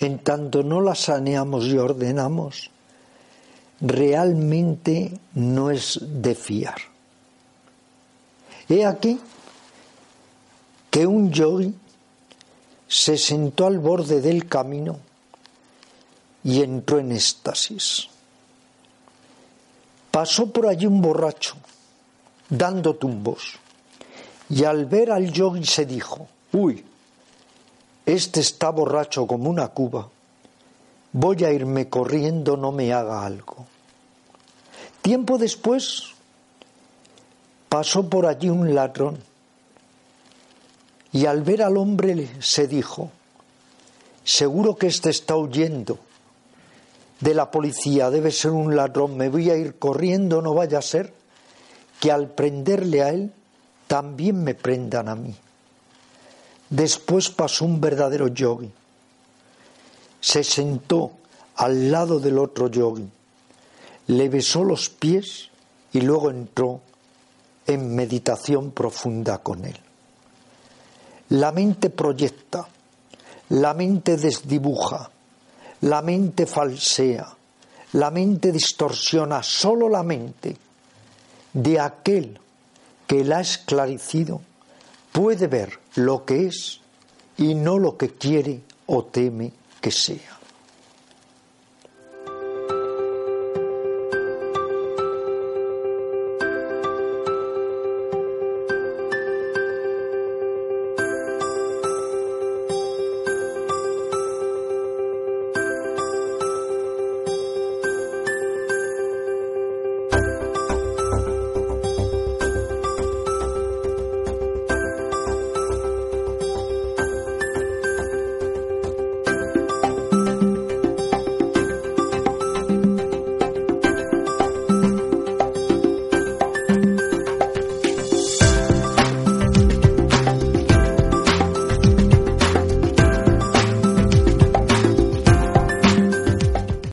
en tanto no la saneamos y ordenamos, realmente no es de fiar. He aquí que un yogi se sentó al borde del camino y entró en éxtasis. Pasó por allí un borracho, dando tumbos y al ver al yogi se dijo, uy, este está borracho como una cuba, voy a irme corriendo, no me haga algo. Tiempo después pasó por allí un ladrón y al ver al hombre se dijo, seguro que este está huyendo de la policía, debe ser un ladrón, me voy a ir corriendo, no vaya a ser que al prenderle a él también me prendan a mí. Después pasó un verdadero yogi. Se sentó al lado del otro yogi, le besó los pies y luego entró en meditación profunda con él. La mente proyecta, la mente desdibuja, la mente falsea, la mente distorsiona, solo la mente de aquel que la ha esclarecido puede ver lo que es y no lo que quiere o teme que sea.